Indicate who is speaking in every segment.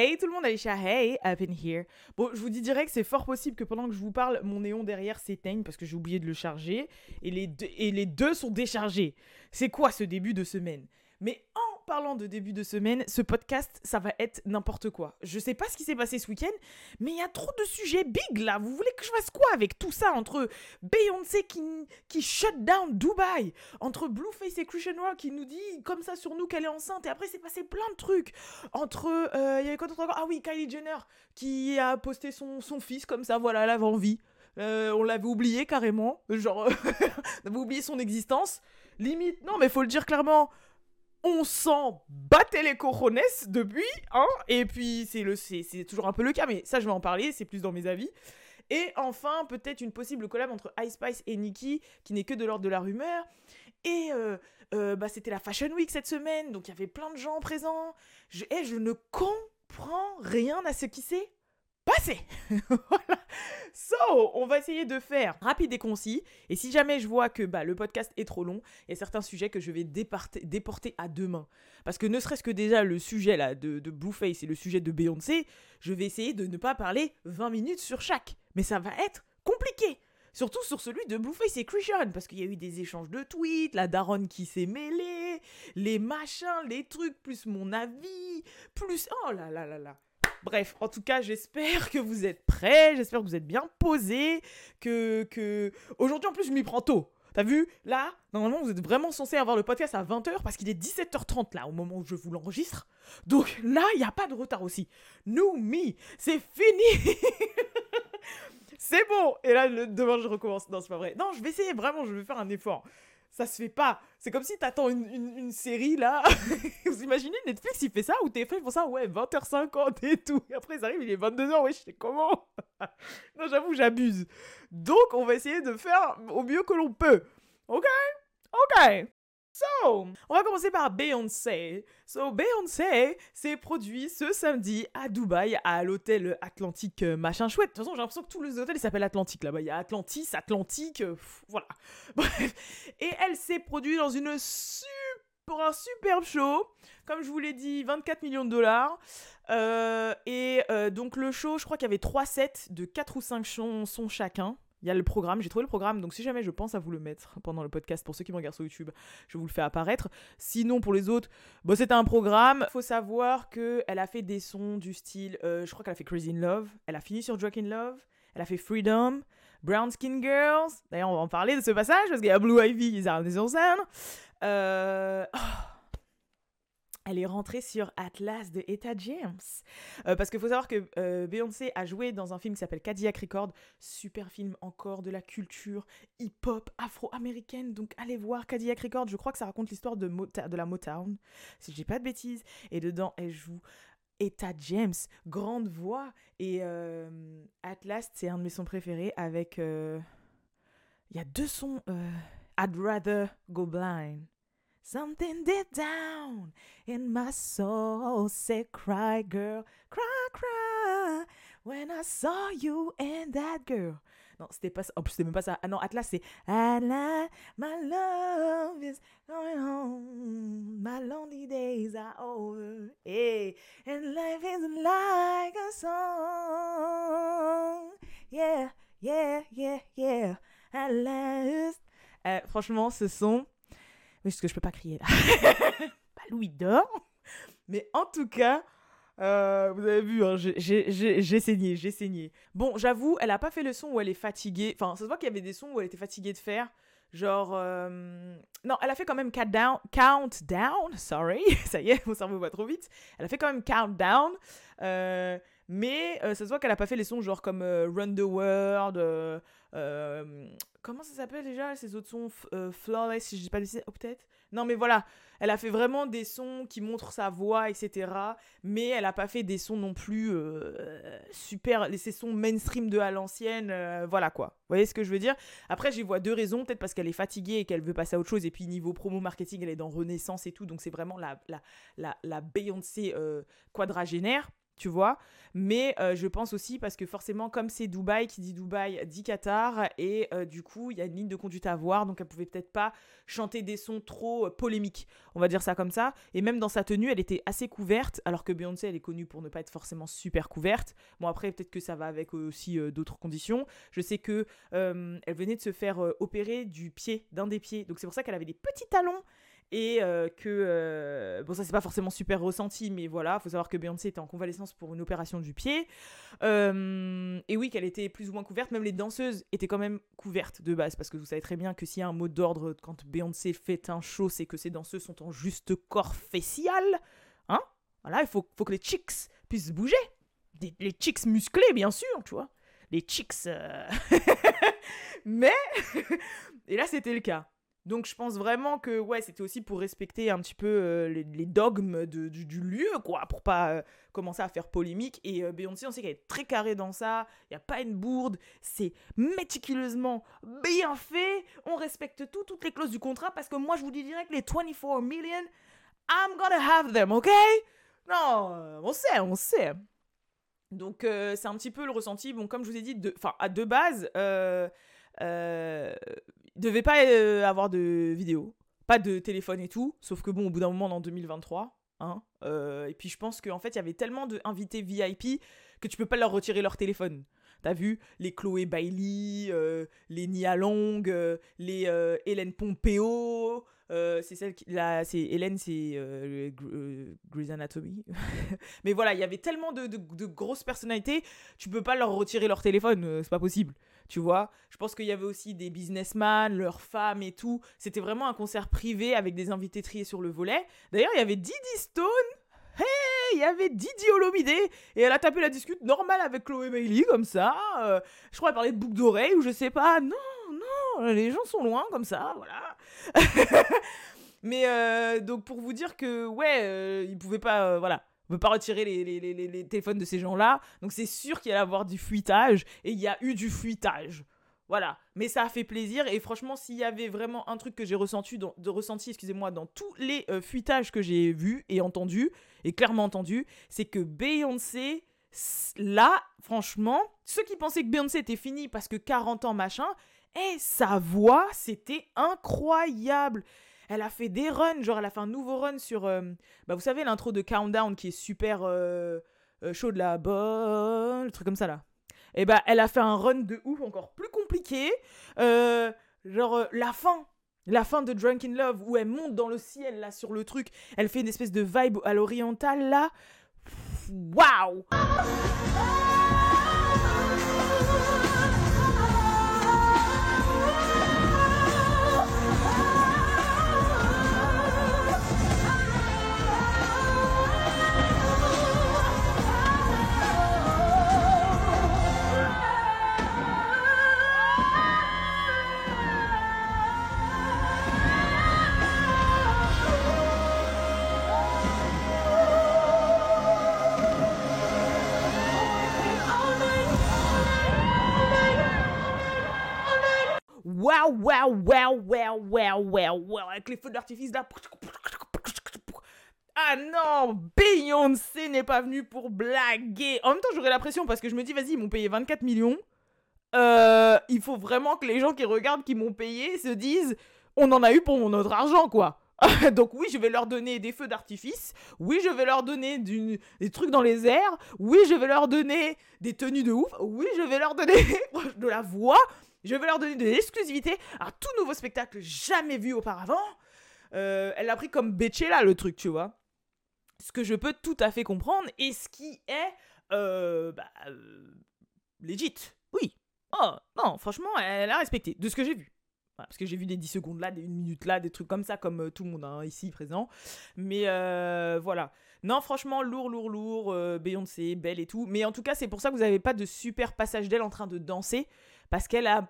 Speaker 1: Hey tout le monde, Alicia, hey, up in here. Bon, je vous dis direct, c'est fort possible que pendant que je vous parle, mon néon derrière s'éteigne parce que j'ai oublié de le charger et les deux, et les deux sont déchargés. C'est quoi ce début de semaine? Mais parlant de début de semaine, ce podcast, ça va être n'importe quoi. Je sais pas ce qui s'est passé ce week-end, mais il y a trop de sujets big là. Vous voulez que je fasse quoi avec tout ça Entre Beyoncé qui, qui shut down Dubaï, entre Blueface et Christian Rock qui nous dit comme ça sur nous qu'elle est enceinte, et après c'est passé plein de trucs. Entre, euh, il y avait quoi d'autre encore? Ah oui, Kylie Jenner qui a posté son, son fils comme ça, voilà, elle avait envie. Euh, on l'avait oublié carrément, genre, on avait oublié son existence. Limite, non, mais faut le dire clairement, on s'en battait les cojones depuis, hein, et puis c'est le c'est toujours un peu le cas, mais ça je vais en parler, c'est plus dans mes avis. Et enfin, peut-être une possible collab entre Ice Spice et Nicki, qui n'est que de l'ordre de la rumeur. Et euh, euh, bah, c'était la Fashion Week cette semaine, donc il y avait plein de gens présents. Je, et je ne comprends rien à ce qui s'est passé. voilà. So, on va essayer de faire rapide et concis. Et si jamais je vois que bah, le podcast est trop long, il y a certains sujets que je vais déporter à demain. Parce que ne serait-ce que déjà le sujet là de, de Blueface et le sujet de Beyoncé, je vais essayer de ne pas parler 20 minutes sur chaque. Mais ça va être compliqué. Surtout sur celui de Blueface et Christian, parce qu'il y a eu des échanges de tweets, la daronne qui s'est mêlée, les machins, les trucs, plus mon avis, plus... Oh là là là là. Bref, en tout cas, j'espère que vous êtes prêts, j'espère que vous êtes bien posés, que... que... Aujourd'hui, en plus, je m'y prends tôt. T'as vu? Là, normalement, vous êtes vraiment censé avoir le podcast à 20h parce qu'il est 17h30 là, au moment où je vous l'enregistre. Donc là, il n'y a pas de retard aussi. Nous, me, c'est fini C'est bon Et là, demain, je recommence. Non, c'est pas vrai. Non, je vais essayer, vraiment, je vais faire un effort ça se fait pas. C'est comme si t'attends une, une, série là. Vous imaginez Netflix il fait ça ou TF1 pour ça Ouais, 20h50 et tout. Et après, ils arrivent, il est 22h, ouais, je sais comment? non, j'avoue, j'abuse. Donc, on va essayer de faire au mieux que l'on peut. Ok? Ok So, on va commencer par Beyoncé. So, Beyoncé s'est produit ce samedi à Dubaï, à l'hôtel Atlantique euh, machin chouette. De toute façon, j'ai l'impression que tous les hôtels s'appellent Atlantique là-bas. Il y a Atlantis, Atlantique, euh, voilà. Bref. Et elle s'est produite dans une super, un superbe show. Comme je vous l'ai dit, 24 millions de dollars. Euh, et donc le show, je crois qu'il y avait 3 sets de 4 ou 5 chansons chacun. Il y a le programme, j'ai trouvé le programme, donc si jamais je pense à vous le mettre pendant le podcast, pour ceux qui me regardent sur YouTube, je vous le fais apparaître. Sinon, pour les autres, bon, c'était un programme. Faut savoir qu'elle a fait des sons du style, euh, je crois qu'elle a fait Crazy in Love, elle a fini sur Drunk in Love, elle a fait Freedom, Brown Skin Girls. D'ailleurs, on va en parler de ce passage parce qu'il y a Blue Ivy, ils arrivent sur scène. Euh... Oh elle est rentrée sur Atlas de Etta James. Euh, parce qu'il faut savoir que euh, Beyoncé a joué dans un film qui s'appelle Cadillac Record. Super film encore de la culture hip-hop afro-américaine. Donc allez voir Cadillac Record. Je crois que ça raconte l'histoire de, de la Motown, si je dis pas de bêtises. Et dedans, elle joue Etta James, grande voix. Et euh, Atlas, c'est un de mes sons préférés avec... Il y a deux sons. I'd rather go blind. Something deep down in my soul said, Cry, girl, cry, cry. When I saw you and that girl. Non, c'était pas ça. En plus, c'était même pas ça. Ah non, Atlas, c'est Atlas, my love is going home. My lonely days are over. Hey, and life is like a song. Yeah, yeah, yeah, yeah. Atlas. Euh, franchement, ce son parce que je peux pas crier là. bah, Louis dort. Mais en tout cas, euh, vous avez vu, hein, j'ai saigné, j'ai saigné. Bon, j'avoue, elle a pas fait le son où elle est fatiguée. Enfin, ça se voit qu'il y avait des sons où elle était fatiguée de faire. Genre, euh, non, elle a fait quand même countdown, sorry, ça y est, mon cerveau va trop vite. Elle a fait quand même countdown, euh, mais ça se voit qu'elle a pas fait les sons genre comme Run the World, comment ça s'appelle déjà ces autres sons euh, Flawless, si je dis pas le oh, peut-être? Non, mais voilà, elle a fait vraiment des sons qui montrent sa voix, etc. Mais elle a pas fait des sons non plus euh, super, ces sons mainstream de à l'ancienne, euh, voilà quoi. Vous voyez ce que je veux dire? Après, j'y vois deux raisons, peut-être parce qu'elle est fatiguée et qu'elle veut passer à autre chose, et puis niveau promo marketing, elle est dans Renaissance et tout, donc c'est vraiment la, la, la, la Beyoncé quadragénaire. Tu vois. Mais euh, je pense aussi parce que forcément, comme c'est Dubaï, qui dit Dubaï, dit Qatar, et euh, du coup, il y a une ligne de conduite à voir, donc elle pouvait peut-être pas chanter des sons trop euh, polémiques, on va dire ça comme ça. Et même dans sa tenue, elle était assez couverte, alors que Beyoncé, elle est connue pour ne pas être forcément super couverte. Bon, après, peut-être que ça va avec aussi d'autres conditions. Je sais que elle venait de se faire opérer du pied, d'un des pieds, donc c'est pour ça qu'elle avait des petits talons et euh, que euh, bon ça c'est pas forcément super ressenti mais voilà faut savoir que Beyoncé était en convalescence pour une opération du pied. Euh, et oui qu'elle était plus ou moins couverte. Même les danseuses étaient quand même couvertes de base parce que vous savez très bien que s'il y a un mot d'ordre quand Beyoncé fait un show c'est que ses danseuses sont en juste corps facial hein. Voilà il faut, faut que les chicks puissent bouger. Les chicks musclés bien sûr tu vois. Les chicks mais et là c'était le cas donc je pense vraiment que ouais, c'était aussi pour respecter un petit peu euh, les, dogmes de, du, lieu, quoi, pour pas euh, commencer à faire polémique. Et euh, Beyoncé, on sait qu'elle est très carrée dans ça, il n'y a pas une bourde, c'est méticuleusement bien fait, on respecte tout, toutes les clauses du contrat, parce que moi je vous dis direct, les 24 million, I'm gonna have them, ok? Non, on sait, on sait. Donc c'est un petit peu le ressenti, bon comme je vous ai dit, à deux bases, euh, devait pas euh, avoir de vidéo, pas de téléphone et tout, sauf que bon, au bout d'un moment, en 2023, hein, euh, et puis je pense qu'en fait, il y avait tellement d'invités VIP que tu peux pas leur retirer leur téléphone. T'as vu les Chloé Bailey, euh, les Nia Long, les Hélène Pompeo, c'est celle qui. Là, c'est Hélène, c'est Grey's Anatomy. Mais voilà, il y avait tellement de, de, de, grosses personnalités, tu peux pas leur retirer leur téléphone, c'est pas possible tu vois. Je pense qu'il y avait aussi des businessmen, leurs femmes et tout. C'était vraiment un concert privé avec des invités triés sur le volet. D'ailleurs, il y avait Didi Stone. Hey, il y avait Didi Olomide et elle a tapé la discute normale avec Chloé Bailey comme ça. Euh, je crois qu'elle parlait de boucle d'oreille ou je sais pas. Non, non, les gens sont loin comme ça, voilà. Mais euh, donc pour vous dire que ouais, euh, ils pouvaient pas, voilà, on peut pas retirer les, les, les, téléphones de ces gens-là. Donc c'est sûr qu'il y allait avoir du fuitage. Et il y a eu du fuitage. Voilà. Mais ça a fait plaisir. Et franchement, s'il y avait vraiment un truc que j'ai ressenti, dans, ressenti excusez-moi, dans tous les euh, fuitages que j'ai vus et entendus, et clairement entendus, c'est que Beyoncé, là, franchement, ceux qui pensaient que Beyoncé était fini parce que 40 ans, machin, et eh, sa voix, c'était incroyable. Elle a fait des runs, genre elle a fait un nouveau run sur, euh, bah vous savez l'intro de Countdown qui est super euh, euh, chaud de la bonne, le truc comme ça là. Et bah elle a fait un run de ouf encore plus compliqué, genre la fin, la fin de Drunk in Love où elle monte dans le ciel là sur le truc, elle fait une espèce de vibe à l'oriental là. Waouh waouh, waouh, waouh, waouh, waouh, waouh, waouh, avec les feux d'artifice là. Ah non, Beyoncé n'est pas venue pour blaguer. En même temps, j'aurais la pression parce que je me dis, vas-y, ils m'ont payé 24 millions. Euh, il faut vraiment que les gens qui regardent, qui m'ont payé, se disent, on en a eu pour notre argent, quoi. Donc oui, je vais leur donner des feux d'artifice. Oui, je vais leur donner des trucs dans les airs. Oui, je vais leur donner des tenues de ouf. Oui, je vais leur donner de la voix. Je vais leur donner de l'exclusivité, un tout nouveau spectacle jamais vu auparavant. Euh, elle a pris comme là le truc, tu vois. Ce que je peux tout à fait comprendre et ce qui est euh, bah, euh. Oui. Oh, non, franchement, elle a respecté de ce que j'ai vu. parce que j'ai vu des 10 secondes là, des 1 minute là, des trucs comme ça, comme euh, tout le monde hein, ici présent. Mais voilà. Non, franchement, lourd, lourd, lourd. Beyoncé, belle et tout. Mais en tout cas, c'est pour ça que vous n'avez pas de super passage d'elle en train de danser parce qu'elle avait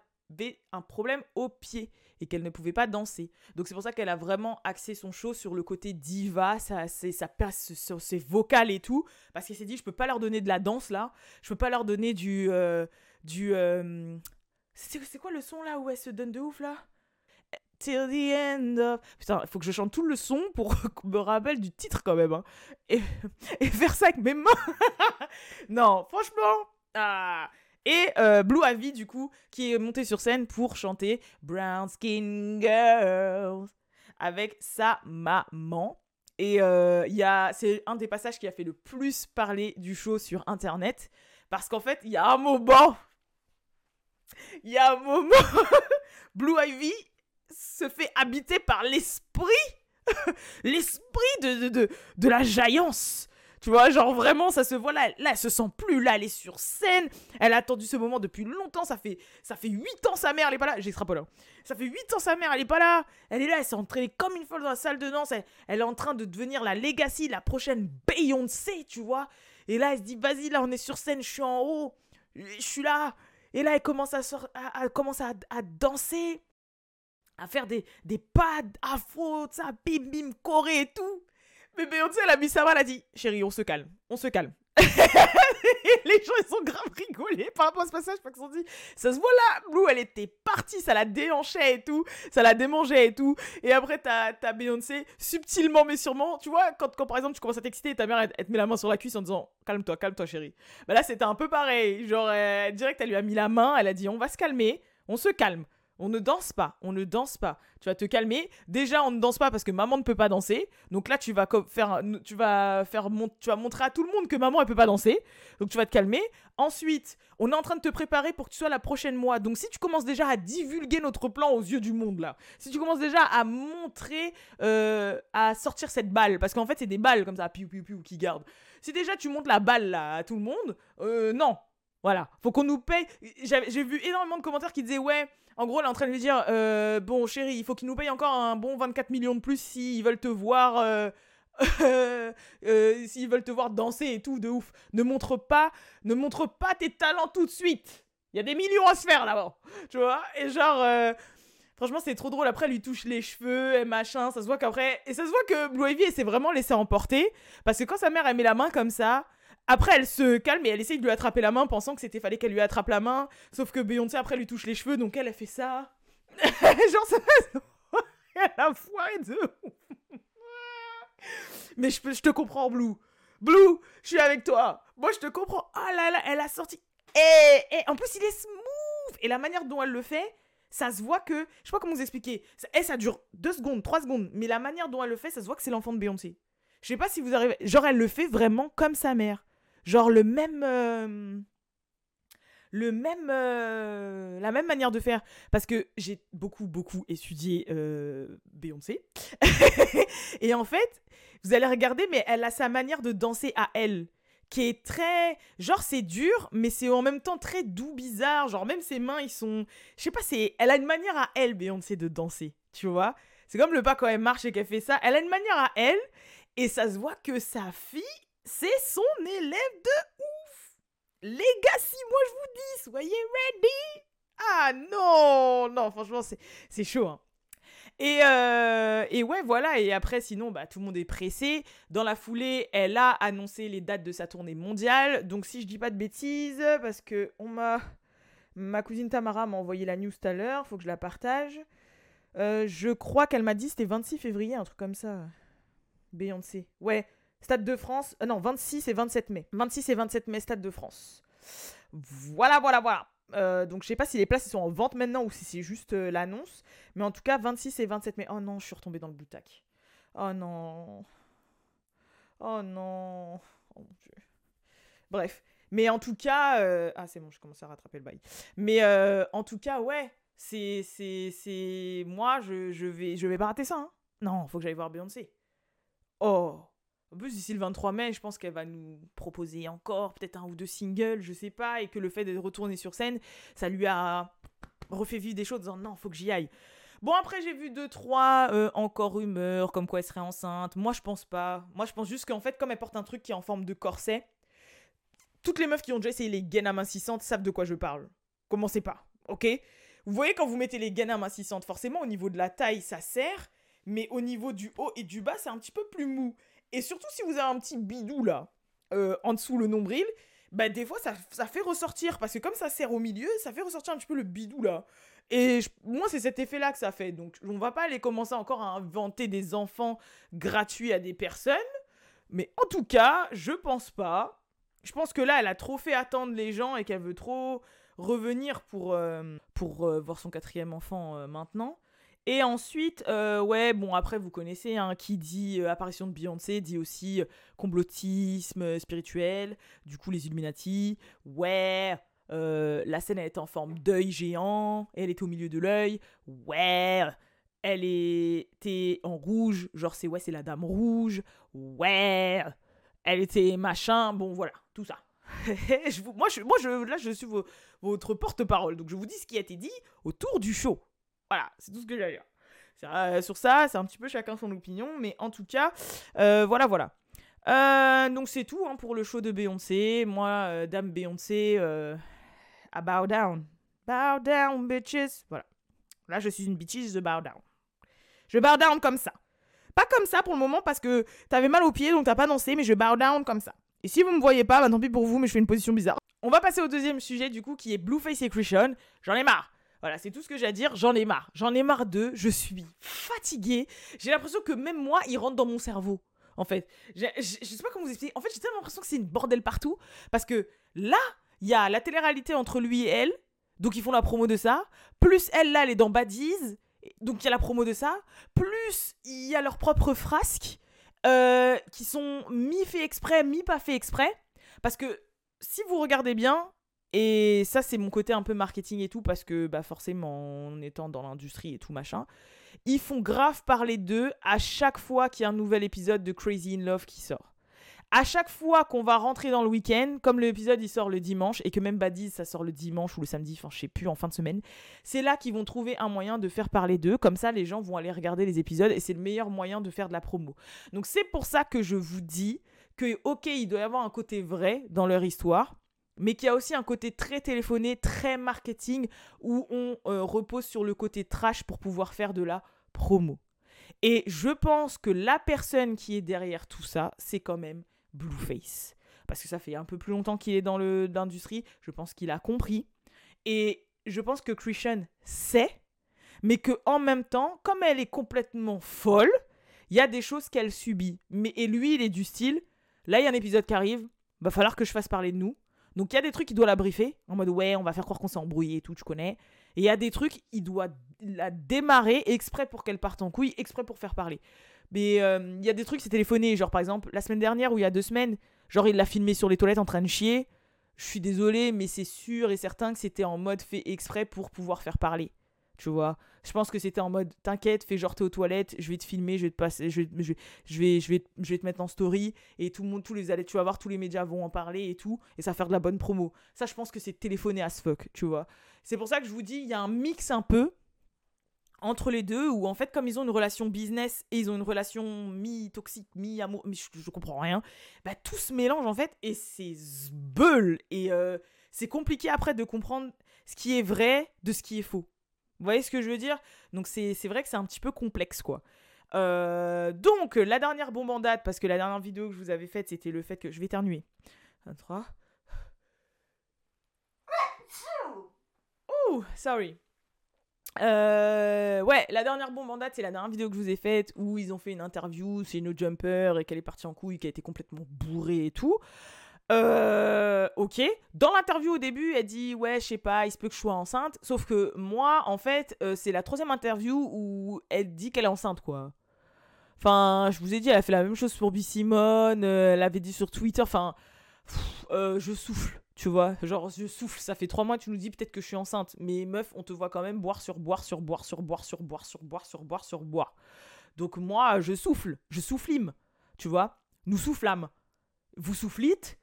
Speaker 1: un problème au pied et qu'elle ne pouvait pas danser. Donc c'est pour ça qu'elle a vraiment axé son show sur le côté diva, ça, ça passe sur ses vocales et tout, parce qu'elle s'est dit je peux pas leur donner de la danse là, je peux pas leur donner du euh, du euh, c'est quoi le son là où elle se donne de ouf là? Till the end of. Putain, faut que je chante tout le son pour me rappelle du titre quand même. hein. Et, et faire ça avec mes mains. non, franchement. Ah. Et euh, Blue Ivy, du coup, qui est montée sur scène pour chanter Brown Skin Girls avec sa maman. Et euh, c'est un des passages qui a fait le plus parler du show sur Internet. Parce qu'en fait, il y a un moment. Il y a un moment. Blue Ivy se fait habiter par l'esprit. l'esprit de, de, de, de la jaillance. Tu vois, genre vraiment, ça se voit là. Là, elle se sent plus. Là, elle est sur scène. Elle a attendu ce moment depuis longtemps. Ça fait, ça fait 8 ans sa mère, elle est pas là. J'extrapole. hein. Ça fait 8 ans sa mère, elle est pas là. Elle est là, elle s'est entraînée comme une folle dans la salle de danse. Elle, est en train de devenir la Legacy, la prochaine Beyoncé, tu vois. Et là, elle se dit, vas-y, là, on est sur scène, je suis en haut. Je suis là. Et là, elle commence à, sor- à, commence à, à danser. À faire des, des pas afro, ça, bim, bim, corée et tout. Mais Beyoncé, elle a mis sa main, elle a dit Chérie, on se calme, on se calme. les gens, ils sont grave rigolés par rapport à ce passage parce qu'ils se sont dit Ça se voit là, Blue, elle était partie, ça la déhanchait et tout, ça la démangeait et tout. Et après, t'as as Beyoncé, subtilement mais sûrement, tu vois, quand, quand par exemple tu commences à t'exciter et ta mère, elle, elle te met la main sur la cuisse en disant Calme-toi, calme-toi, chérie. Bah là, c'était un peu pareil. Genre, euh, direct, elle lui a mis la main, elle a dit On va se calmer, on se calme. On ne danse pas, on ne danse pas. Tu vas te calmer. Déjà, on ne danse pas parce que maman ne peut pas danser. Donc là, tu vas faire, tu vas faire, tu montrer à tout le monde que maman elle peut pas danser. Donc tu vas te calmer. Ensuite, on est en train de te préparer pour que tu sois la prochaine moi. Donc si tu commences déjà à divulguer notre plan aux yeux du monde là, si tu commences déjà à montrer, euh, à sortir cette balle, parce qu'en fait c'est des balles comme ça, piou piou piou qui gardent. Si déjà tu montes la balle à tout le monde, euh, non. Voilà, faut qu'on nous paye. J'ai vu énormément de commentaires qui disaient ouais, en gros, elle est en train de lui dire euh, Bon, chérie, il faut qu'ils nous payent encore un bon 24 millions de plus s'ils veulent te voir. euh, euh, s'ils veulent te voir danser et tout, de ouf. Ne montre pas, ne montre pas tes talents tout de suite. Il y a des millions à se faire là-bas. Tu vois? Et genre. euh, Franchement, c'est trop drôle. Après, elle lui touche les cheveux et machin. Ça se voit qu'après. Et ça se voit que Blue Ivy, s'est vraiment laissée emporter. Parce que quand sa mère, elle met la main comme ça. Après, elle se calme et elle essaye de lui attraper la main, pensant que c'était fallait qu'elle lui attrape la main. Sauf que Beyoncé, après, lui touche les cheveux, donc elle, elle fait ça. Genre, ça Elle a foiré de. Mais je, te comprends, Blue. Blue, je suis avec toi. Moi, je te comprends. Ah là là, elle a sorti. Et, et en plus, il est smooth. Et la manière dont elle le fait, ça se voit que. Je sais pas comment vous expliquer. Ça, et ça dure deux secondes, trois secondes. Mais la manière dont elle le fait, ça se voit que c'est l'enfant de Beyoncé. Je sais pas si vous arrivez. Genre, elle le fait vraiment comme sa mère. Genre, le même. euh, Le même. euh, La même manière de faire. Parce que j'ai beaucoup, beaucoup étudié euh, Beyoncé. Et en fait, vous allez regarder, mais elle a sa manière de danser à elle. Qui est très. Genre, c'est dur, mais c'est en même temps très doux, bizarre. Genre, même ses mains, ils sont. Je sais pas, c'est. Elle a une manière à elle, Beyoncé, de danser. Tu vois C'est comme le pas quand elle marche et qu'elle fait ça. Elle a une manière à elle. Et ça se voit que sa fille, c'est son élève de ouf. Legacy, moi je vous dis, soyez ready. Ah non, non, franchement, c'est, c'est chaud. hein. Et, euh, et ouais, voilà. Et après, sinon, bah, tout le monde est pressé. Dans la foulée, elle a annoncé les dates de sa tournée mondiale. Donc, si je dis pas de bêtises, parce que on m'a. Ma cousine Tamara m'a envoyé la news tout à l'heure, faut que je la partage. Euh, je crois qu'elle m'a dit c'était 26 février, un truc comme ça. Beyoncé. Ouais, Stade de France. euh, non, 26 et 27 mai. 26 et 27 mai, Stade de France. Voilà, voilà, voilà. Euh, donc je sais pas si les places sont en vente maintenant ou si c'est juste euh, l'annonce. Mais en tout cas, 26 et 27 mai. Oh non, je suis retombée dans le boutac. Oh non. Oh non. Oh mon dieu. Bref. Mais en tout cas. euh, Ah, c'est bon, je commence à rattraper le bail. Mais en tout cas, ouais. C'est, c'est... Moi, je, je, vais, je vais pas rater ça. Hein. Non, faut que j'aille voir Beyoncé. Oh. En plus, d'ici le 23 mai, je pense qu'elle va nous proposer encore peut-être un ou deux singles, je sais pas, et que le fait de retourner sur scène, ça lui a refait vivre des choses en disant non, faut que j'y aille. Bon, après, j'ai vu deux, trois euh, encore rumeurs, comme quoi elle serait enceinte. Moi, je pense pas. Moi, je pense juste qu'en fait, comme elle porte un truc qui est en forme de corset, toutes les meufs qui ont déjà essayé les gaines amincissantes savent de quoi je parle. Commencez pas, ok? Vous voyez, quand vous mettez les gaines amincissantes, forcément, au niveau de la taille, ça sert, mais au niveau du haut et du bas, c'est un petit peu plus mou. Et surtout si vous avez un petit bidou là, euh, en dessous le nombril, bah des fois ça, ça fait ressortir, parce que comme ça serre au milieu, ça fait ressortir un petit peu le bidou là. Et moi, c'est cet effet-là que ça fait. Donc, on va pas aller commencer encore à inventer des enfants gratuits à des personnes. Mais en tout cas, je pense pas. Je pense que là, elle a trop fait attendre les gens et qu'elle veut trop revenir pour, euh, pour euh, voir son quatrième enfant maintenant. Et ensuite, ouais, bon, après, vous connaissez, hein, qui dit apparition de Beyoncé, dit aussi complotisme spirituel, du coup, les Illuminati. Ouais, la scène, elle est en forme d'œil géant, elle est au milieu de l'œil. Ouais, elle était en rouge, genre, c'est ouais, c'est la dame rouge. Ouais, elle était machin, bon, voilà, tout ça. je moi, je, moi je, là, je suis votre porte-parole. Donc, je vous dis ce qui a été dit autour du show. Voilà, c'est tout ce que j'ai à dire. Euh, sur ça, c'est un petit peu chacun son opinion, mais en tout cas, euh, voilà, voilà. Euh, donc, c'est tout hein, pour le show de Beyoncé. Moi, Dame Beyoncé, à bow down. Bow down, bitches. Voilà. Là, je suis une bitches, je bow down. Je bow down comme ça. Pas comme ça pour le moment parce que t'avais mal aux pieds donc t'as pas dansé, mais je bow down comme ça. Et si vous me voyez pas, bah tant pis pour vous, mais je fais une position bizarre. On va passer au deuxième sujet du coup qui est Blueface et Christian. J'en ai marre. Voilà, c'est tout ce que j'ai à dire. J'en ai marre. J'en ai marre d'eux. Je suis fatiguée. J'ai l'impression que même moi, ils rentrent dans mon cerveau. En fait, je, sais pas comment vous expliquer. En fait, j'ai tellement l'impression que c'est une bordel partout. Parce que là, il y a la télé-réalité entre lui et elle. Donc, ils font la promo de ça. Plus elle, là, elle est dans Badies. Donc, il y a la promo de ça. Plus, il y a leurs propres frasques. Euh, qui sont mi-fait exprès, mi-pas fait exprès. Parce que si vous regardez bien, et ça c'est mon côté un peu marketing et tout, parce que bah, forcément en étant dans l'industrie et tout machin, ils font grave parler d'eux à chaque fois qu'il y a un nouvel épisode de Crazy in Love qui sort à chaque fois qu'on va rentrer dans le week-end, comme l'épisode il sort le dimanche et que même Badis ça sort le dimanche ou le samedi, enfin je sais plus, en fin de semaine, c'est là qu'ils vont trouver un moyen de faire parler d'eux. Comme ça, les gens vont aller regarder les épisodes et c'est le meilleur moyen de faire de la promo. Donc c'est pour ça que je vous dis que, ok, il doit y avoir un côté vrai dans leur histoire, mais qu'il y a aussi un côté très téléphoné, très marketing, où on euh, repose sur le côté trash pour pouvoir faire de la promo. Et je pense que la personne qui est derrière tout ça, c'est quand même Blueface. Parce que ça fait un peu plus longtemps qu'il est dans l'industrie. Je pense qu'il a compris. Et je pense que Christian sait, mais que en même temps, comme elle est complètement folle, il y a des choses qu'elle subit. Mais, et lui, il est du style, là, il y a un épisode qui arrive, va falloir que je fasse parler de nous. Donc il y a des trucs, il doit la briefer, en mode ouais, on va faire croire qu'on s'est embrouillé et tout, tu connais. Et il y a des trucs, il doit la démarrer exprès pour qu'elle parte en couille, exprès pour faire parler. Mais euh, il y a des trucs, c'est téléphoné. Genre, par exemple, la semaine dernière ou il y a deux semaines, genre, il l'a filmé sur les toilettes en train de chier. Je suis désolé, mais c'est sûr et certain que c'était en mode fait exprès pour pouvoir faire parler. Tu vois Je pense que c'était en mode t'inquiète, fais genre t'es aux toilettes, je vais te filmer, je vais te passer, je vais, je, vais, je vais, je vais te mettre en story et tout le monde, tous les tu vas voir, tous les médias vont en parler et tout, et ça va faire de la bonne promo. Ça, je pense que c'est téléphoné as fuck, tu vois. C'est pour ça que je vous dis, il y a un mix un peu entre les deux, où en fait, comme ils ont une relation business et ils ont une relation mi-toxique, mi-amour, je, je, comprends rien, bah tout se mélange en fait et c'est zbeul. Et euh, c'est compliqué après de comprendre ce qui est vrai de ce qui est faux. Vous voyez ce que je veux dire? Donc c'est vrai que c'est un petit peu complexe quoi. Euh, donc, la dernière bombe en date, parce que la dernière vidéo que je vous avais faite, c'était le fait que je vais éternuer. 1, 3. Ouh, sorry. Euh, ouais, la dernière bombe en date, c'est la dernière vidéo que je vous ai faite où ils ont fait une interview, c'est une jumper et qu'elle est partie en couille, qu'elle a été complètement bourrée et tout. Euh, ok. Dans l'interview au début, elle dit ouais, je sais pas, il se peut que je sois enceinte. Sauf que moi, en fait, euh, c'est la troisième interview où elle dit qu'elle est enceinte, quoi. Enfin, je vous ai dit, elle a fait la même chose pour B. Simone, euh, elle avait dit sur Twitter. Enfin, je souffle. Tu vois, genre je souffle, ça fait trois mois, tu nous dis peut-être que je suis enceinte. Mais meuf, on te voit quand même boire sur boire sur boire sur boire sur boire sur boire sur boire sur boire. Donc moi, je souffle, je soufflime. Tu vois, nous soufflâmes. Vous soufflîtes,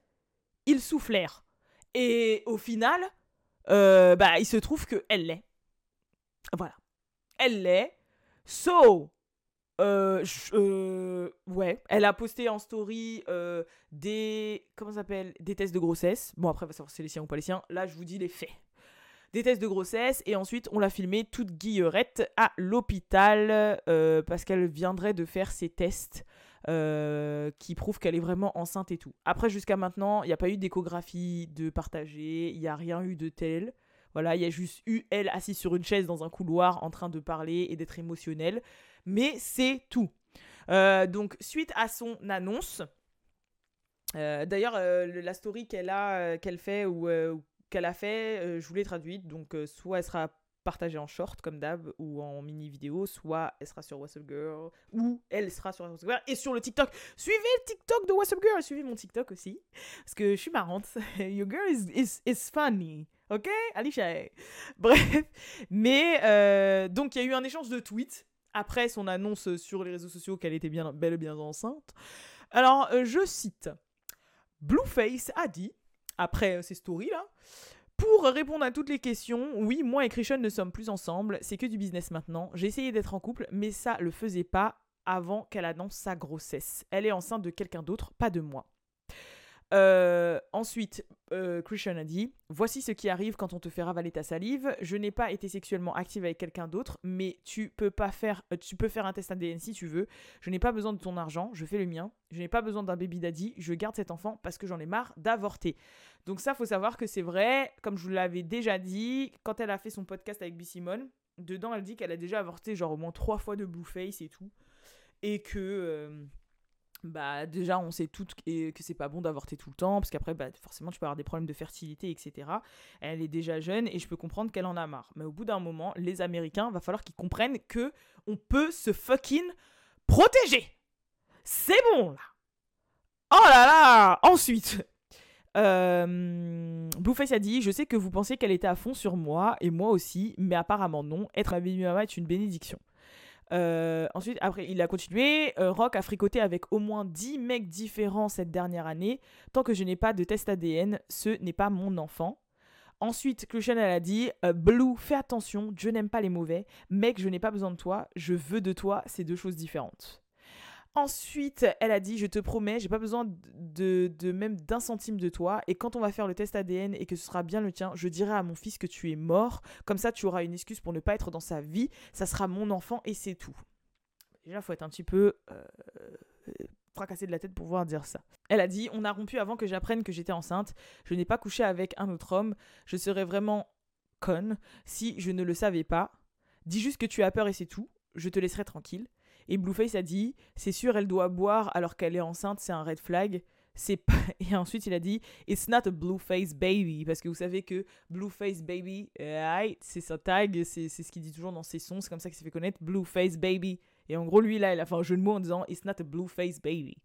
Speaker 1: ils soufflèrent. Et au final, euh, bah, il se trouve que elle l'est. Voilà. Elle l'est. So, euh, euh, ouais, elle a posté en story des comment s'appelle des tests de grossesse. Bon après, on va savoir si c'est les siens ou pas les siens. Là, je vous dis les faits. Des tests de grossesse et ensuite on l'a filmé toute guillerette à l'hôpital parce qu'elle viendrait de faire ses tests qui prouvent qu'elle est vraiment enceinte et tout. Après, jusqu'à maintenant, il n'y a pas eu d'échographie de partager, il n'y a rien eu de tel. Voilà, il y a juste eu elle assise sur une chaise dans un couloir en train de parler et d'être émotionnelle. Mais c'est tout. Euh, donc, suite à son annonce, euh, d'ailleurs, euh, la story qu'elle a, qu'elle fait ou qu'elle a fait, je vous l'ai traduite. Donc, soit elle sera partagée en short comme d'hab ou en mini vidéo, soit elle sera sur What's Up Girl ou elle sera sur What's Up Girl et sur le TikTok. Suivez le TikTok de What's Up Girl, suivez mon TikTok aussi parce que je suis marrante. Your girl is, is, is funny. Ok Alicia? Bref. Mais donc il y a eu un échange de tweets après son annonce sur les réseaux sociaux qu'elle était bien, bel et bien enceinte. Alors, euh, je cite Blueface a dit, après euh, ces stories-là, pour répondre à toutes les questions, oui, moi et Christian ne sommes plus ensemble, c'est que du business maintenant. J'ai essayé d'être en couple, mais ça le faisait pas avant qu'elle annonce sa grossesse. Elle est enceinte de quelqu'un d'autre, pas de moi. Euh, ensuite, euh, Christian a dit Voici ce qui arrive quand on te fait ravaler ta salive. Je n'ai pas été sexuellement active avec quelqu'un d'autre, mais tu peux pas faire, euh, tu peux faire un test ADN si tu veux. Je n'ai pas besoin de ton argent, je fais le mien. Je n'ai pas besoin d'un baby daddy, je garde cet enfant parce que j'en ai marre d'avorter. Donc ça, faut savoir que c'est vrai. Comme je vous l'avais déjà dit, quand elle a fait son podcast avec B. Dedans, elle dit qu'elle a déjà avorté genre au moins trois fois de Blueface et tout, et que bah déjà on sait toutes que c'est pas bon d'avorter tout le temps parce qu'après bah, forcément tu peux avoir des problèmes de fertilité etc elle est déjà jeune et je peux comprendre qu'elle en a marre mais au bout d'un moment les américains va falloir qu'ils comprennent que on peut se fucking protéger c'est bon là oh là là ensuite euh, Blueface a dit Je sais que vous pensez qu'elle était à fond sur moi, et moi aussi, mais apparemment non. Être un baby mama est une bénédiction. Euh, ensuite, après, il a continué. Euh, Rock a fricoté avec au moins 10 mecs différents cette dernière année. Tant que je n'ai pas de test ADN, ce n'est pas mon enfant. Ensuite, Christian, elle a dit euh, Blue, fais attention, je n'aime pas les mauvais. Mec, je n'ai pas besoin de toi, je veux de toi, c'est deux choses différentes. Ensuite, elle a dit Je te promets, j'ai pas besoin de, même d'un centime de toi. Et quand on va faire le test ADN et que ce sera bien le tien, je dirai à mon fils que tu es mort. Comme ça, tu auras une excuse pour ne pas être dans sa vie. Ça sera mon enfant et c'est tout. Déjà, faut être un petit peu euh, fracassé de la tête pour pouvoir dire ça. Elle a dit On a rompu avant que j'apprenne que j'étais enceinte. Je n'ai pas couché avec un autre homme. Je serais vraiment conne si je ne le savais pas. Dis juste que tu as peur et c'est tout. Je te laisserai tranquille. Et Blueface a dit c'est sûr, elle doit boire alors qu'elle est enceinte, c'est un red flag. C'est pas... Et ensuite, il a dit It's not a Blueface baby. Parce que vous savez que Blueface baby, c'est sa tag, c'est ce qu'il dit toujours dans ses sons, c'est comme ça qu'il s'est fait connaître Blueface baby. Et en gros, lui, là, il a fait un jeu de mots en disant It's not a Blueface baby.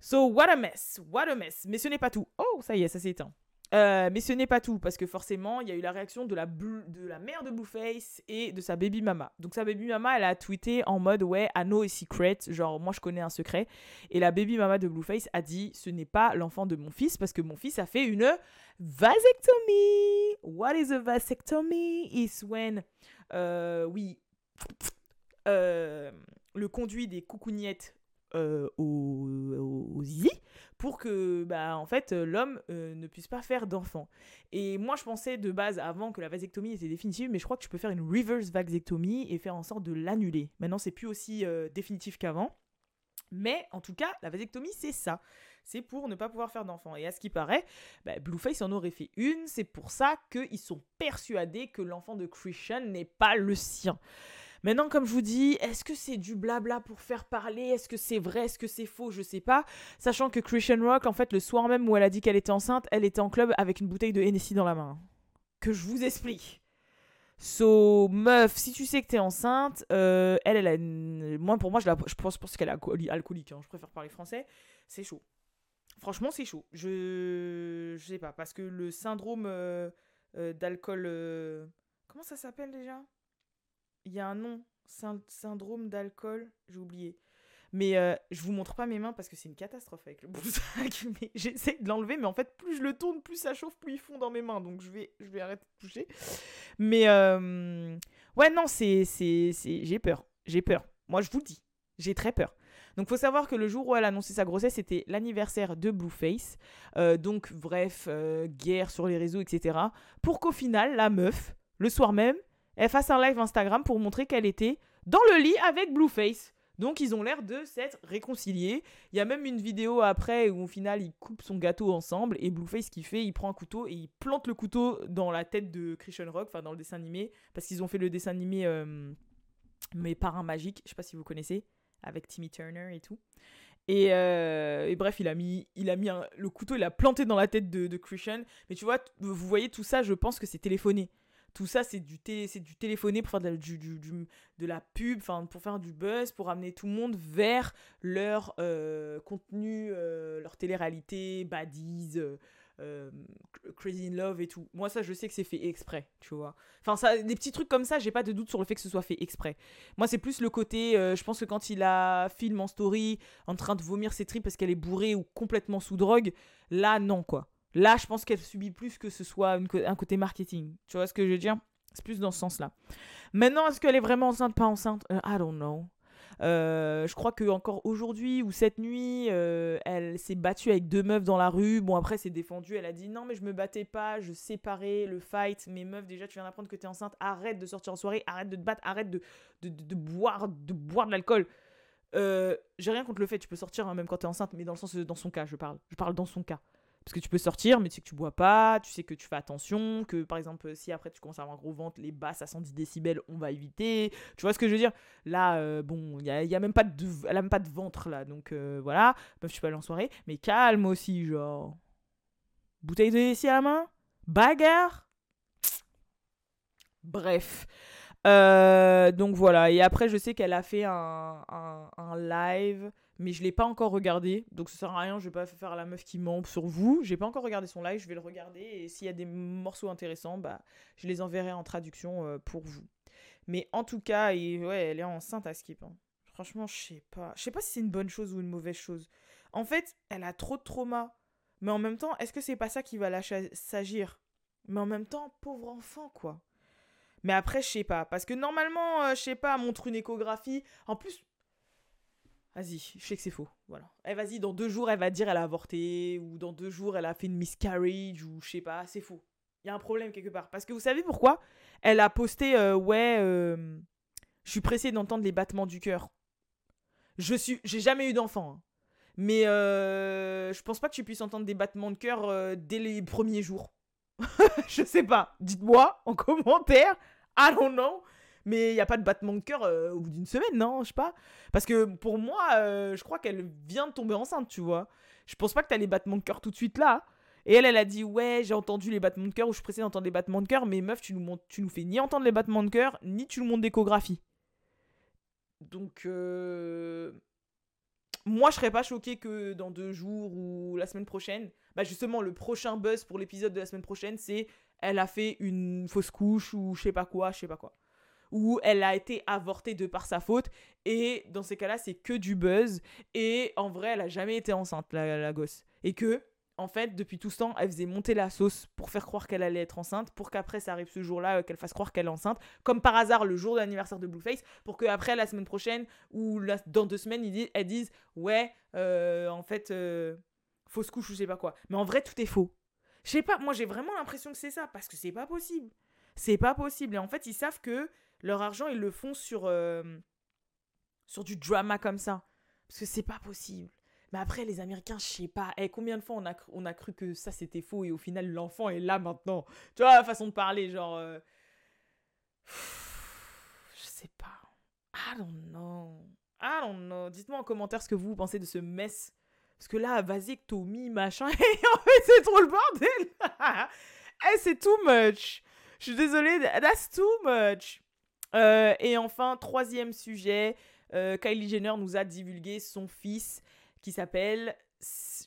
Speaker 1: So, what a mess, what a mess. Mais ce n'est pas tout. Oh, ça y est, ça s'est éteint. Euh, mais ce n'est pas tout, parce que forcément, il y a eu la réaction de la, de la mère de Blueface et de sa baby mama. Donc sa baby mama, elle a tweeté en mode ouais, I know a secret, genre moi je connais un secret. Et la baby mama de Blueface a dit ce n'est pas l'enfant de mon fils, parce que mon fils a fait une vasectomie. What is a vasectomy? Is when, euh, oui, euh, le conduit des coucougnettes euh, au, au, zizi pour que bah en fait l'homme euh, ne puisse pas faire d'enfant. Et moi je pensais de base avant que la vasectomie était définitive, mais je crois que tu peux faire une reverse vasectomie et faire en sorte de l'annuler. Maintenant c'est plus aussi euh, définitif qu'avant. Mais en tout cas, la vasectomie, c'est ça. C'est pour ne pas pouvoir faire d'enfant. Et à ce qui paraît, bah, Blueface en aurait fait une. C'est pour ça qu'ils sont persuadés que l'enfant de Christian n'est pas le sien. Maintenant, comme je vous dis, est-ce que c'est du blabla pour faire parler? Est-ce que c'est vrai? Est-ce que c'est faux? Je sais pas. Sachant que Christian Rock, en fait, le soir même où elle a dit qu'elle était enceinte, elle était en club avec une bouteille de Hennessy dans la main. Que je vous explique. So, meuf, si tu sais que t'es enceinte, euh, elle, elle a. Moi, pour moi, je, la... je pense, qu'elle est alcoolique. Hein. Je préfère parler français. C'est chaud. Franchement, c'est chaud. Je. Je sais pas. Parce que le syndrome euh, euh, d'alcool. Comment ça s'appelle déjà? Il y a un nom, syndrome d'alcool, j'ai oublié. Mais euh, je vous montre pas mes mains parce que c'est une catastrophe avec le sac. Mais j'essaie de l'enlever, mais en fait, plus je le tourne, plus ça chauffe, plus il fond dans mes mains. Donc je vais, je vais arrêter de toucher. Mais euh, ouais, non, c'est, j'ai peur. J'ai peur. Moi, je vous le dis, j'ai très peur. Donc, faut savoir que le jour où elle a annoncé sa grossesse, c'était l'anniversaire de Blueface. Euh, donc, bref, guerre sur les réseaux, etc. Pour qu'au final, la meuf, le soir même, elle fasse un live Instagram pour montrer qu'elle était dans le lit avec Blueface. Donc ils ont l'air de s'être réconciliés. Il y a même une vidéo après où au final ils coupent son gâteau ensemble et Blueface qui fait, il prend un couteau et il plante le couteau dans la tête de Christian Rock, enfin dans le dessin animé, parce qu'ils ont fait le dessin animé euh, Mes parrains magiques, je sais pas si vous connaissez, avec Timmy Turner et tout. Et, euh, bref, il a mis, il a mis le couteau, il a planté dans la tête de, de Christian. Mais tu vois, vous voyez tout ça, je pense que c'est téléphoné. Tout ça, c'est du, c'est du téléphoné pour faire de la, du, du, de la pub, pour faire du buzz, pour amener tout le monde vers leur euh, contenu, euh, leur télé-réalité, baddies, euh, Crazy in Love et tout. Moi, ça, je sais que c'est fait exprès, tu vois. Enfin, ça, des petits trucs comme ça, j'ai pas de doute sur le fait que ce soit fait exprès. Moi, c'est plus le côté, je pense que quand il a film en story en train de vomir ses tripes parce qu'elle est bourrée ou complètement sous drogue, là, non, quoi. Là, je pense qu'elle subit plus que ce soit un côté marketing. Tu vois ce que je veux dire? C'est plus dans ce sens-là. Maintenant, est-ce qu'elle est vraiment enceinte, pas enceinte euh, I don't know. Euh, je crois que encore aujourd'hui ou cette nuit, euh, elle s'est battue avec deux meufs dans la rue. Bon, après, c'est défendu. Elle a dit non, mais je me battais pas, je séparais le fight. Mais meuf, déjà, tu viens d'apprendre que t'es enceinte. Arrête de sortir en soirée, arrête de te battre, arrête de, de, de, boire, de boire de l'alcool. Euh, j'ai rien contre le fait, tu peux sortir hein, même quand t'es enceinte, mais dans le sens, dans son cas, je parle. Je parle dans son cas. Parce que tu peux sortir, mais tu sais que tu bois pas, tu sais que tu fais attention, que par exemple, si après tu commences à avoir un gros ventre, les basses à 110 décibels, on va éviter. Tu vois ce que je veux dire? Là, euh, bon, il n'y a, y a, même pas de, elle a même pas de ventre là, donc euh, voilà. Meuf, tu peux aller en soirée, mais calme aussi, genre. Bouteille de ici à la main? Bagarre? Bref. Euh, donc voilà, et après, je sais qu'elle a fait un live mais je l'ai pas encore regardé, donc ça sert à rien, je vais pas faire la meuf qui ment sur vous. J'ai pas encore regardé son live, je vais le regarder et s'il y a des morceaux intéressants, bah je les enverrai en traduction euh, pour vous. Mais en tout cas, ouais, elle est enceinte à Skip. Hein. Franchement, je sais pas. Je sais pas si c'est une bonne chose ou une mauvaise chose. En fait, elle a trop de trauma. Mais en même temps, est-ce que c'est pas ça qui va s'agir? Mais en même temps, pauvre enfant, quoi. Mais après, je sais pas. Parce que normalement, euh, je sais pas, montre une échographie. En plus, Vas-y, je sais que c'est faux. Voilà. Eh, vas-y, dans deux jours, elle va dire elle a avorté, ou dans deux jours, elle a fait une miscarriage, ou je sais pas, c'est faux. Il y a un problème quelque part. Parce que vous savez pourquoi? Elle a posté, euh, ouais, euh, je suis pressée d'entendre les battements du cœur. Je suis, j'ai jamais eu d'enfant, hein. mais euh, je pense pas que tu puisses entendre des battements de cœur dès les premiers jours. je sais pas. Dites-moi en commentaire. I don't know mais il n'y a pas de battement de cœur euh, au bout d'une semaine, non Je sais pas. Parce que pour moi, euh, je crois qu'elle vient de tomber enceinte, tu vois. Je pense pas que tu as les battements de cœur tout de suite là. Et elle, elle a dit Ouais, j'ai entendu les battements de cœur, ou je suis d'entendre les battements de cœur, mais meuf, tu nous, tu nous fais ni entendre les battements de cœur, ni tu nous montres d'échographie. Donc, euh, moi, je serais pas choquée que dans deux jours ou la semaine prochaine, bah justement, le prochain buzz pour l'épisode de la semaine prochaine, c'est elle a fait une fausse couche ou je sais pas quoi, je sais pas quoi où elle a été avortée de par sa faute. Et dans ces cas-là, c'est que du buzz. Et en vrai, elle a jamais été enceinte, la, gosse. Et que, en fait, depuis tout ce temps, elle faisait monter la sauce pour faire croire qu'elle allait être enceinte, pour qu'après ça arrive ce jour-là, euh, qu'elle fasse croire qu'elle est enceinte, comme par hasard le jour de l'anniversaire de Blueface, pour qu'après, la semaine prochaine, ou dans deux semaines, ils elles disent Ouais, euh, en fait, euh, fausse couche ou je sais pas quoi. Mais en vrai, tout est faux. Je sais pas, moi j'ai vraiment l'impression que c'est ça, parce que c'est pas possible. C'est pas possible. Et en fait, ils savent que leur argent, ils le font sur, euh, sur du drama comme ça. Parce que c'est pas possible. Mais après, les Américains, je sais pas. Eh, combien de fois on a, cru, on a cru que ça c'était faux et au final, l'enfant est là maintenant? Tu vois la façon de parler, genre. Euh, je sais pas. I don't know. I don't know. Dites-moi en commentaire ce que vous pensez de ce mess. Parce que là, vasectomie, machin. Et en fait, c'est trop le bordel. Eh, c'est too much. Je suis désolée. That's too much. Euh, et enfin, troisième sujet, euh, Kylie Jenner nous a divulgué son fils qui s'appelle,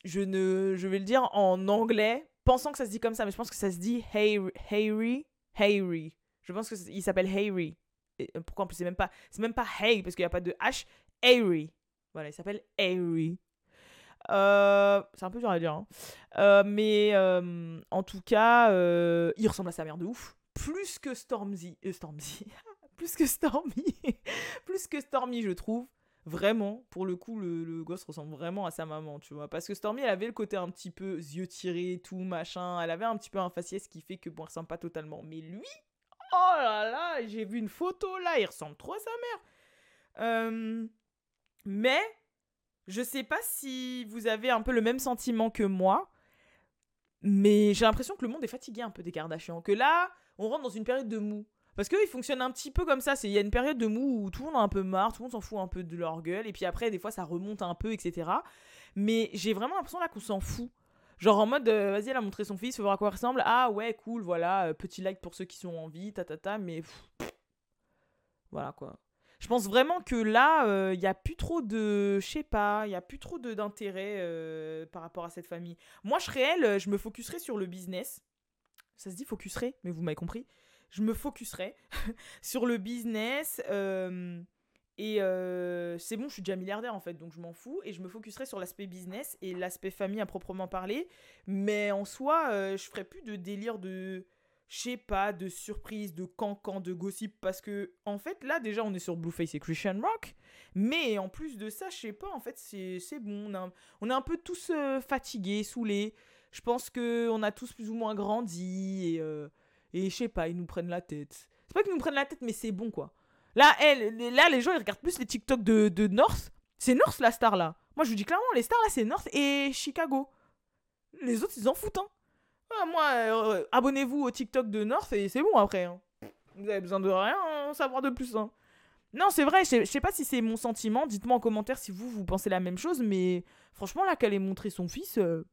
Speaker 1: je, ne, je vais le dire en anglais, pensant que ça se dit comme ça, mais je pense que ça se dit Harry. Harry. Je pense qu'il s'appelle Harry. Euh, pourquoi en plus c'est même pas c'est même pas Hey parce qu'il n'y a pas de H. Harry. Voilà, il s'appelle Harry. c'est un peu dur à dire. Hein. mais en tout cas, il ressemble à sa mère de ouf. Plus que Stormzy. Stormzy. plus que Stormy. plus que Stormy, je trouve. Vraiment, pour le coup, le, gosse ressemble vraiment à sa maman, tu vois. Parce que Stormy, elle avait le côté un petit peu yeux tirés, tout machin. Elle avait un petit peu un faciès qui fait que bon, elle ressemble pas totalement. Mais lui, oh là là, j'ai vu une photo là, il ressemble trop à sa mère. Euh, Mais je sais pas si vous avez un peu le même sentiment que moi. Mais j'ai l'impression que le monde est fatigué un peu des Kardashians. Que là, on rentre dans une période de mou. Parce qu'ils fonctionnent un petit peu comme ça. Il y a une période de mou où tout le monde a un peu marre, tout le monde s'en fout un peu de leur gueule. Et puis après, des fois, ça remonte un peu, etc. Mais j'ai vraiment l'impression là qu'on s'en fout. Genre en mode, euh, vas-y, elle a montré son fils, faut voir à quoi il ressemble. Ah ouais, cool, voilà, euh, petit like pour ceux qui sont en vie, ta ta ta, mais. voilà quoi. Je pense vraiment que là, il euh, n'y a plus trop de. Je sais pas, il n'y a plus trop d'intérêt par rapport à cette famille. Moi, je serais elle, je me focuserais sur le business. Ça se dit focuserais, mais vous m'avez compris. Je me focuserais sur le business. Et euh, c'est bon, je suis déjà milliardaire en fait, donc je m'en fous. Et je me focuserai sur l'aspect business et l'aspect famille à proprement parler. Mais en soi, euh, je ferai plus de délire de, je sais pas, de surprise, de cancan, de gossip. Parce que, en fait, là déjà, on est sur Blueface et Christian Rock. Mais en plus de ça, je sais pas, en fait, c'est bon. On, est un peu tous euh, fatigués, saoulés. Je pense qu'on a tous plus ou moins grandi. Et, et je sais pas, ils nous prennent la tête. C'est pas qu'ils nous prennent la tête, mais c'est bon quoi. Là, elle, là, les gens, ils regardent plus les TikTok de, de North. C'est North la star là. Moi, je vous dis clairement, les stars là, c'est North et Chicago. Les autres, ils en foutent. Hein. Ah, moi, euh, abonnez-vous au TikTok de North et c'est bon après. Hein. Vous avez besoin de rien hein, savoir de plus. Hein. Non, c'est vrai, je sais pas si c'est mon sentiment. Dites-moi en commentaire si vous, vous pensez la même chose. Mais franchement, là, qu'elle ait montré son fils. Euh,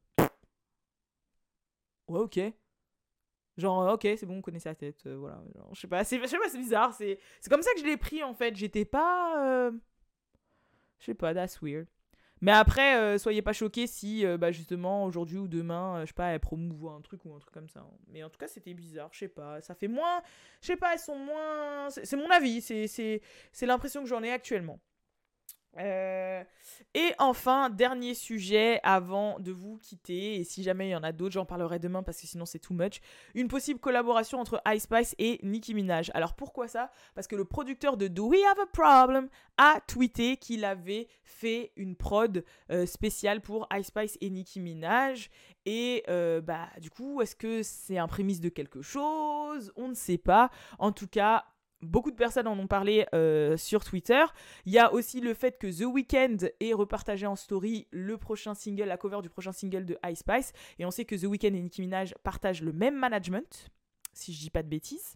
Speaker 1: ouais, ok. Genre, ok, c'est bon, on connaît sa tête. Euh, voilà. je sais pas, c'est c'est bizarre. C'est comme ça que je l'ai pris en fait. J'étais pas. Euh, je sais pas, that's weird. Mais après, euh, soyez pas choqués si, bah, justement, aujourd'hui ou demain, je sais pas, elle promouvoit un truc ou un truc comme ça. Hein. Mais en tout cas, c'était bizarre, je sais pas. Ça fait moins. Je sais pas, elles sont moins. C'est mon avis, c'est l'impression que j'en ai actuellement. Euh, et enfin, dernier sujet avant de vous quitter, et si jamais il y en a d'autres, j'en parlerai demain parce que sinon c'est too much. Une possible collaboration entre Ice Spice et Nicki Minaj. Alors pourquoi ça? Parce que le producteur de Do We Have a Problem a tweeté qu'il avait fait une prod euh, spéciale pour Ice Spice et Nicki Minaj. Et euh, bah du coup, est-ce que c'est un prémisse de quelque chose? On ne sait pas. En tout cas, Beaucoup de personnes en ont parlé euh, sur Twitter. Il y a aussi le fait que The Weeknd ait repartagé en story le prochain single, la cover du prochain single de Ice Spice. Et on sait que The Weeknd et Nicki Minaj partagent le même management, si je dis pas de bêtises.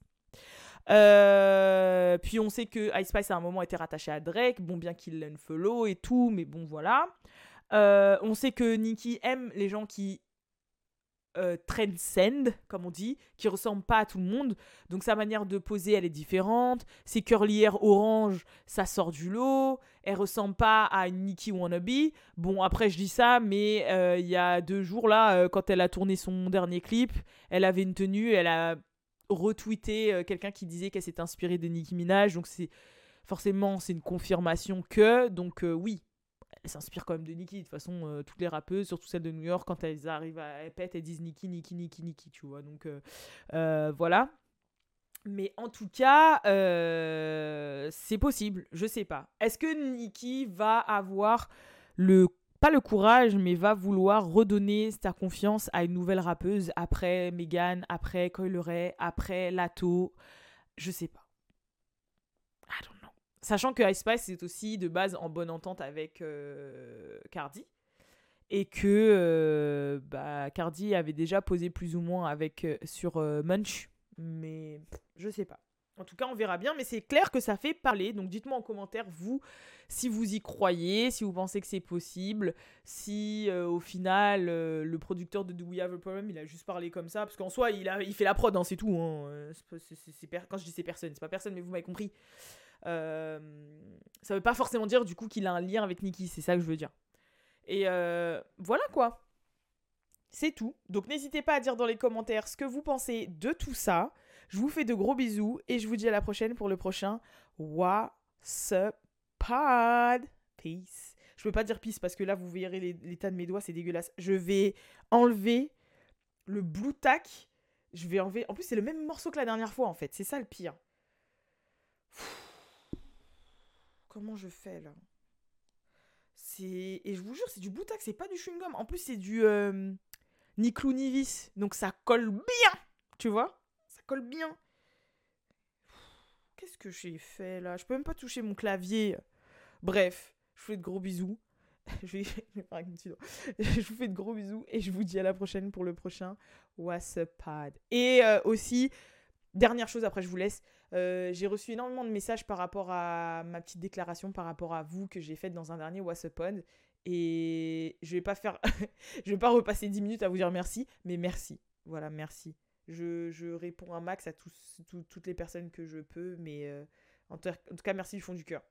Speaker 1: Euh, puis on sait que Ice Spice à un moment était rattaché à Drake, bon bien qu'il l'unfollow et tout, mais bon voilà. Euh, on sait que Nicki aime les gens qui euh, transcend, comme on dit, qui ressemble pas à tout le monde. Donc sa manière de poser, elle est différente. Ses curlières orange, ça sort du lot. Elle ressemble pas à une Nicki Wannabe. Bon, après, je dis ça, mais euh, il y a deux jours, là, euh, quand elle a tourné son dernier clip, elle avait une tenue, elle a retweeté quelqu'un qui disait qu'elle s'est inspirée de Nicki Minaj. Donc c'est forcément, c'est une confirmation que. Donc oui, elle s'inspire quand même de Nicki. De toute façon, euh, toutes les rappeuses, surtout celles de New York, quand elles arrivent à elles elles disent Nicki, Nicki, Nicki, Nicki, tu vois. Donc euh, euh, voilà. Mais en tout cas, c'est possible, je sais pas. Est-ce que Nicki va avoir le pas le courage, mais va vouloir redonner sa confiance à une nouvelle rappeuse après Megan, après Coileray, après Lato? Je sais pas. Sachant que Ice est aussi de base en bonne entente avec euh, Cardi. Et que euh, bah, Cardi avait déjà posé plus ou moins avec, euh, sur Munch. Mais je sais pas. En tout cas, on verra bien. Mais c'est clair que ça fait parler. Donc dites-moi en commentaire, vous, si vous y croyez, si vous pensez que c'est possible. Si au final, le producteur de Do We Have a Problem, il a juste parlé comme ça. Parce qu'en soi, il fait la prod, hein, c'est tout. Hein. quand je dis c'est personne, c'est pas personne, mais vous m'avez compris. Euh, ça veut pas forcément dire du coup qu'il a un lien avec Nikki, c'est ça que je veux dire. Et euh, voilà quoi. C'est tout. Donc n'hésitez pas à dire dans les commentaires ce que vous pensez de tout ça. Je vous fais de gros bisous et je vous dis à la prochaine pour le prochain What's Up Pod. Peace. Je peux pas dire peace parce que là vous verrez l'état de mes doigts, c'est dégueulasse. Je vais enlever le blue tack. Je vais enlever. En plus, c'est le même morceau que la dernière fois en fait. C'est ça le pire. Comment je fais là? Et je vous jure, c'est du Bluetack, c'est pas du chewing gum. En plus, c'est du euh, Niclou Nivis, donc ça colle bien, tu vois? Ça colle bien. Qu'est-ce que j'ai fait là? Je peux même pas toucher mon clavier. Bref, Je vous fais de gros bisous. je, vous fais de gros bisous et je vous dis à la prochaine pour le prochain What's Up Pod. Et euh, aussi, dernière chose, après je vous laisse. Euh, j'ai reçu énormément de messages par rapport à ma petite déclaration, par rapport à vous que j'ai faite dans un dernier What's Up Pod. Et je vais pas faire, je vais pas repasser 10 minutes à vous dire merci, mais merci. Voilà, merci. Je, je réponds un max à tous, toutes les personnes que je peux, mais euh, en, tout cas, merci du fond du cœur.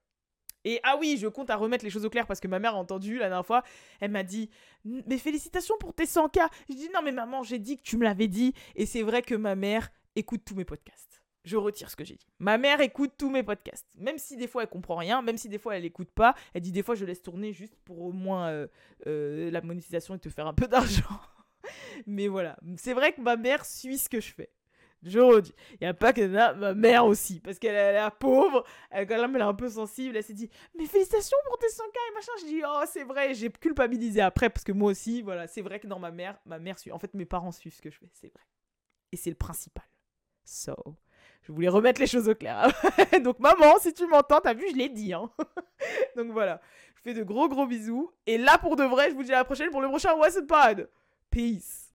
Speaker 1: Et ah oui, je compte à remettre les choses au clair parce que ma mère a entendu la dernière fois. Elle m'a dit Mais félicitations pour tes 100K. Je dis Non, mais maman, j'ai dit que tu me l'avais dit. Et c'est vrai que ma mère écoute tous mes podcasts. Je retire ce que j'ai dit. Ma mère écoute tous mes podcasts. Même si des fois elle comprend rien, même si des fois elle écoute pas. Elle dit des fois je laisse tourner juste pour au moins euh, euh, la monétisation et te faire un peu d'argent. mais voilà. C'est vrai que ma mère suit ce que je fais. Je redis. Il n'y a pas que ma mère aussi. Parce qu'elle est la pauvre. Elle, quand même, elle est un peu sensible. Elle s'est dit Mais félicitations pour tes 100K et machin. Je dis Oh, c'est vrai. J'ai culpabilisé après. Parce que moi aussi, voilà. C'est vrai que dans ma mère, ma mère suit. En fait, mes parents suivent ce que je fais. C'est vrai. Et c'est le principal. So. Je voulais remettre les choses au clair. Donc, maman, si tu m'entends, t'as vu, je l'ai dit. Hein. Donc, voilà. Je fais de gros, gros bisous. Et là, pour de vrai, je vous dis à la prochaine pour le prochain What's Pod. Peace.